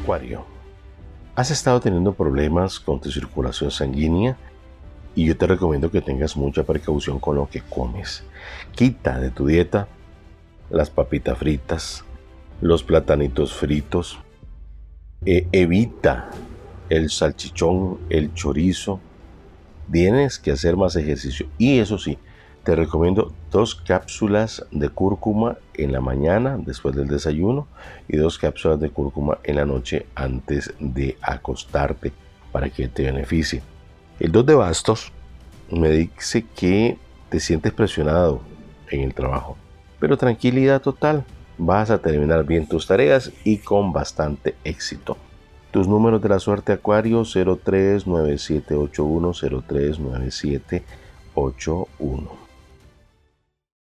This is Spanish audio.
Acuario. Has estado teniendo problemas con tu circulación sanguínea y yo te recomiendo que tengas mucha precaución con lo que comes. Quita de tu dieta las papitas fritas, los platanitos fritos, e evita el salchichón, el chorizo. Tienes que hacer más ejercicio y eso sí, te recomiendo dos cápsulas de cúrcuma en la mañana después del desayuno y dos cápsulas de cúrcuma en la noche antes de acostarte para que te beneficie. El 2 de bastos me dice que te sientes presionado en el trabajo, pero tranquilidad total. Vas a terminar bien tus tareas y con bastante éxito. Tus números de la suerte Acuario 039781 039781.